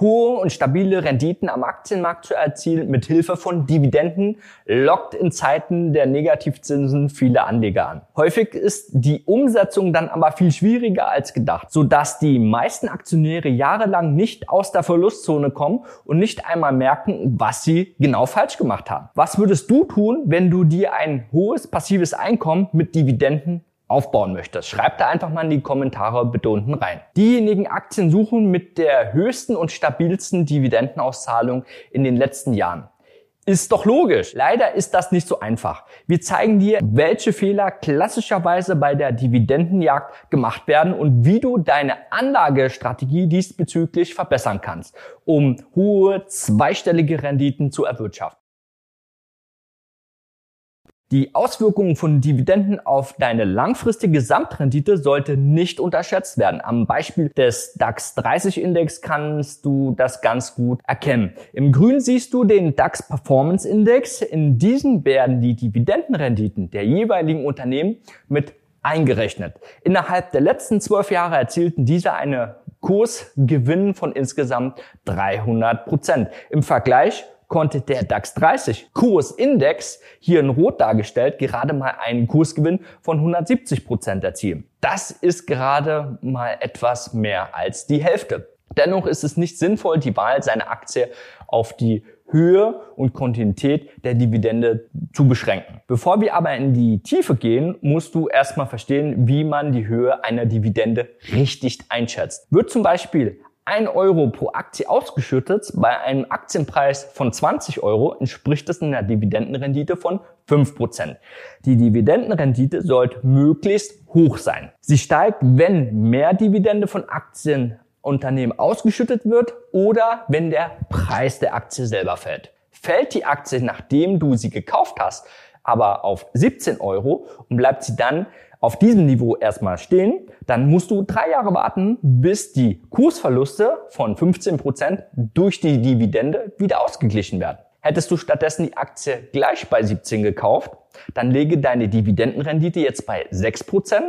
Hohe und stabile Renditen am Aktienmarkt zu erzielen mit Hilfe von Dividenden lockt in Zeiten der Negativzinsen viele Anleger an. Häufig ist die Umsetzung dann aber viel schwieriger als gedacht, sodass die meisten Aktionäre jahrelang nicht aus der Verlustzone kommen und nicht einmal merken, was sie genau falsch gemacht haben. Was würdest du tun, wenn du dir ein hohes passives Einkommen mit Dividenden aufbauen möchtest. Schreib da einfach mal in die Kommentare bitte unten rein. Diejenigen Aktien suchen mit der höchsten und stabilsten Dividendenauszahlung in den letzten Jahren. Ist doch logisch. Leider ist das nicht so einfach. Wir zeigen dir, welche Fehler klassischerweise bei der Dividendenjagd gemacht werden und wie du deine Anlagestrategie diesbezüglich verbessern kannst, um hohe zweistellige Renditen zu erwirtschaften. Die Auswirkungen von Dividenden auf deine langfristige Gesamtrendite sollte nicht unterschätzt werden. Am Beispiel des DAX 30 Index kannst du das ganz gut erkennen. Im Grün siehst du den DAX Performance Index. In diesem werden die Dividendenrenditen der jeweiligen Unternehmen mit eingerechnet. Innerhalb der letzten zwölf Jahre erzielten diese eine Kursgewinn von insgesamt 300 Prozent. Im Vergleich konnte der DAX 30 Kursindex, hier in Rot dargestellt, gerade mal einen Kursgewinn von 170 Prozent erzielen. Das ist gerade mal etwas mehr als die Hälfte. Dennoch ist es nicht sinnvoll, die Wahl seiner Aktie auf die Höhe und Kontinuität der Dividende zu beschränken. Bevor wir aber in die Tiefe gehen, musst du erstmal verstehen, wie man die Höhe einer Dividende richtig einschätzt. Wird zum Beispiel 1 Euro pro Aktie ausgeschüttet, bei einem Aktienpreis von 20 Euro entspricht es einer Dividendenrendite von 5%. Die Dividendenrendite sollte möglichst hoch sein. Sie steigt, wenn mehr Dividende von Aktienunternehmen ausgeschüttet wird oder wenn der Preis der Aktie selber fällt. Fällt die Aktie, nachdem du sie gekauft hast, aber auf 17 Euro und bleibt sie dann auf diesem Niveau erstmal stehen, dann musst du drei Jahre warten, bis die Kursverluste von 15 Prozent durch die Dividende wieder ausgeglichen werden. Hättest du stattdessen die Aktie gleich bei 17 gekauft, dann lege deine Dividendenrendite jetzt bei 6%,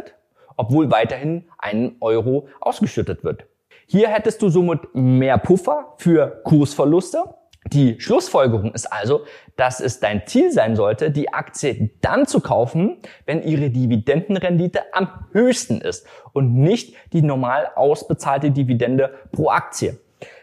obwohl weiterhin ein Euro ausgeschüttet wird. Hier hättest du somit mehr Puffer für Kursverluste die Schlussfolgerung ist also, dass es dein Ziel sein sollte, die Aktie dann zu kaufen, wenn ihre Dividendenrendite am höchsten ist und nicht die normal ausbezahlte Dividende pro Aktie.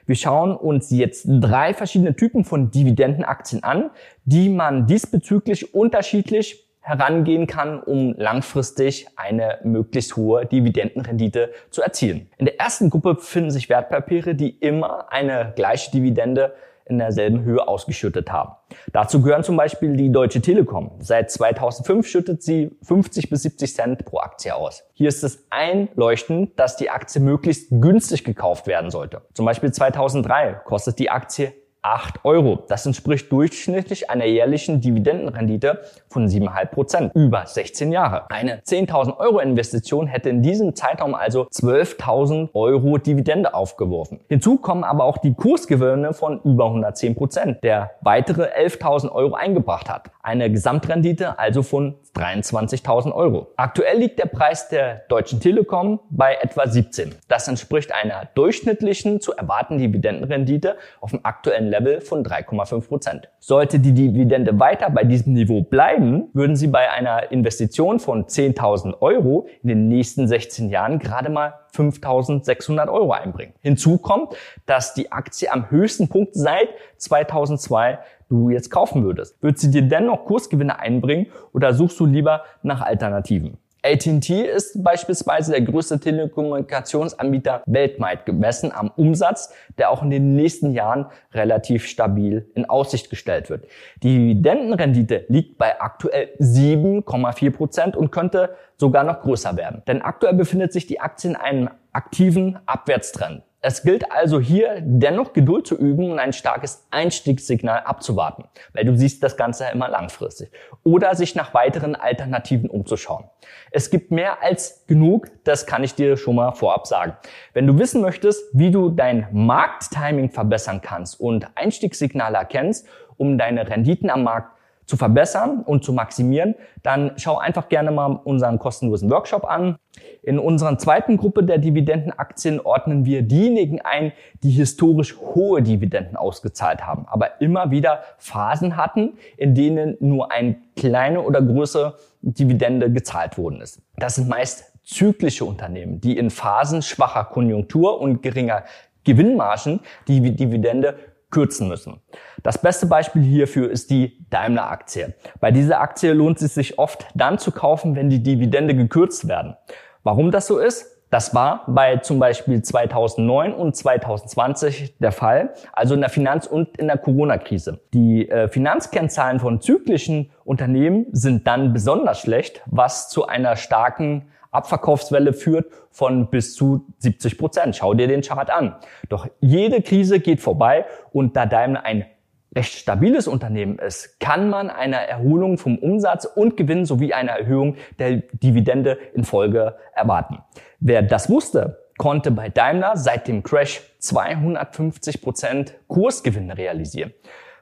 Wir schauen uns jetzt drei verschiedene Typen von Dividendenaktien an, die man diesbezüglich unterschiedlich herangehen kann, um langfristig eine möglichst hohe Dividendenrendite zu erzielen. In der ersten Gruppe befinden sich Wertpapiere, die immer eine gleiche Dividende in derselben Höhe ausgeschüttet haben. Dazu gehören zum Beispiel die Deutsche Telekom. Seit 2005 schüttet sie 50 bis 70 Cent pro Aktie aus. Hier ist es einleuchtend, dass die Aktie möglichst günstig gekauft werden sollte. Zum Beispiel 2003 kostet die Aktie 8 Euro. Das entspricht durchschnittlich einer jährlichen Dividendenrendite von 7,5 Prozent über 16 Jahre. Eine 10.000 Euro Investition hätte in diesem Zeitraum also 12.000 Euro Dividende aufgeworfen. Hinzu kommen aber auch die Kursgewinne von über 110 Prozent, der weitere 11.000 Euro eingebracht hat. Eine Gesamtrendite also von 23.000 Euro. Aktuell liegt der Preis der Deutschen Telekom bei etwa 17. Das entspricht einer durchschnittlichen zu erwartenden Dividendenrendite auf dem aktuellen Level von 3,5 Prozent. Sollte die Dividende weiter bei diesem Niveau bleiben, würden Sie bei einer Investition von 10.000 Euro in den nächsten 16 Jahren gerade mal 5.600 Euro einbringen. Hinzu kommt, dass die Aktie am höchsten Punkt seit 2002 du jetzt kaufen würdest. Wird sie dir dennoch Kursgewinne einbringen oder suchst du lieber nach Alternativen? AT&T ist beispielsweise der größte Telekommunikationsanbieter weltweit gemessen am Umsatz, der auch in den nächsten Jahren relativ stabil in Aussicht gestellt wird. Die Dividendenrendite liegt bei aktuell 7,4 Prozent und könnte sogar noch größer werden. Denn aktuell befindet sich die Aktie in einem aktiven Abwärtstrend. Es gilt also hier dennoch Geduld zu üben und ein starkes Einstiegssignal abzuwarten, weil du siehst das Ganze immer langfristig. Oder sich nach weiteren Alternativen umzuschauen. Es gibt mehr als genug, das kann ich dir schon mal vorab sagen. Wenn du wissen möchtest, wie du dein Markttiming verbessern kannst und Einstiegssignale erkennst, um deine Renditen am Markt zu verbessern und zu maximieren, dann schau einfach gerne mal unseren kostenlosen Workshop an. In unserer zweiten Gruppe der Dividendenaktien ordnen wir diejenigen ein, die historisch hohe Dividenden ausgezahlt haben, aber immer wieder Phasen hatten, in denen nur eine kleine oder größere Dividende gezahlt worden ist. Das sind meist zyklische Unternehmen, die in Phasen schwacher Konjunktur und geringer Gewinnmargen die Dividende kürzen müssen. Das beste Beispiel hierfür ist die Daimler-Aktie. Bei dieser Aktie lohnt es sich oft dann zu kaufen, wenn die Dividende gekürzt werden. Warum das so ist? Das war bei zum Beispiel 2009 und 2020 der Fall, also in der Finanz- und in der Corona-Krise. Die äh, Finanzkennzahlen von zyklischen Unternehmen sind dann besonders schlecht, was zu einer starken Abverkaufswelle führt von bis zu 70 Prozent. Schau dir den Chart an. Doch jede Krise geht vorbei und da Daimler ein recht stabiles Unternehmen ist, kann man eine Erholung vom Umsatz und Gewinn sowie eine Erhöhung der Dividende in Folge erwarten. Wer das wusste, konnte bei Daimler seit dem Crash 250 Prozent Kursgewinne realisieren.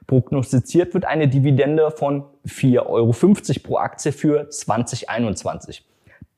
Prognostiziert wird eine Dividende von 4,50 Euro pro Aktie für 2021.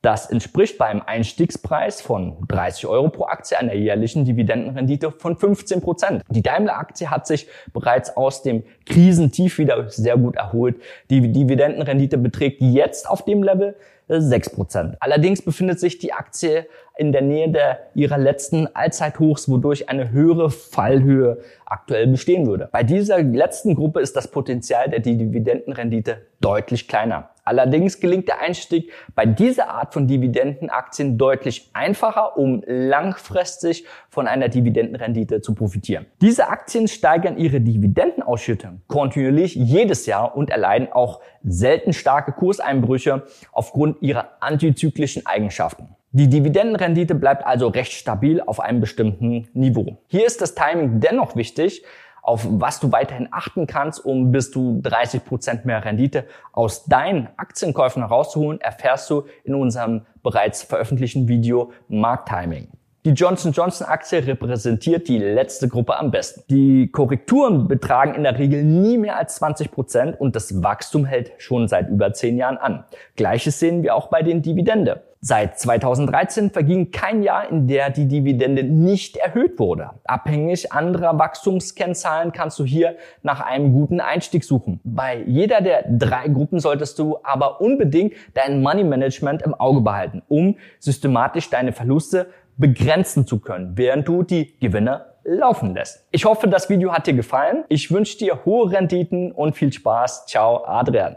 Das entspricht beim Einstiegspreis von 30 Euro pro Aktie einer jährlichen Dividendenrendite von 15 Prozent. Die Daimler-Aktie hat sich bereits aus dem Krisentief wieder sehr gut erholt. Die Dividendenrendite beträgt jetzt auf dem Level 6 Prozent. Allerdings befindet sich die Aktie in der Nähe der ihrer letzten Allzeithochs, wodurch eine höhere Fallhöhe aktuell bestehen würde. Bei dieser letzten Gruppe ist das Potenzial der Dividendenrendite deutlich kleiner. Allerdings gelingt der Einstieg bei dieser Art von Dividendenaktien deutlich einfacher, um langfristig von einer Dividendenrendite zu profitieren. Diese Aktien steigern ihre Dividendenausschüttung kontinuierlich jedes Jahr und erleiden auch selten starke Kurseinbrüche aufgrund ihrer antizyklischen Eigenschaften. Die Dividendenrendite bleibt also recht stabil auf einem bestimmten Niveau. Hier ist das Timing dennoch wichtig, auf was du weiterhin achten kannst, um bis zu 30 Prozent mehr Rendite aus deinen Aktienkäufen herauszuholen, erfährst du in unserem bereits veröffentlichten Video Markttiming. Die Johnson Johnson Aktie repräsentiert die letzte Gruppe am besten. Die Korrekturen betragen in der Regel nie mehr als 20 Prozent und das Wachstum hält schon seit über zehn Jahren an. Gleiches sehen wir auch bei den Dividende. Seit 2013 verging kein Jahr, in der die Dividende nicht erhöht wurde. Abhängig anderer Wachstumskennzahlen kannst du hier nach einem guten Einstieg suchen. Bei jeder der drei Gruppen solltest du aber unbedingt dein Money Management im Auge behalten, um systematisch deine Verluste begrenzen zu können, während du die Gewinne laufen lässt. Ich hoffe, das Video hat dir gefallen. Ich wünsche dir hohe Renditen und viel Spaß. Ciao, Adrian.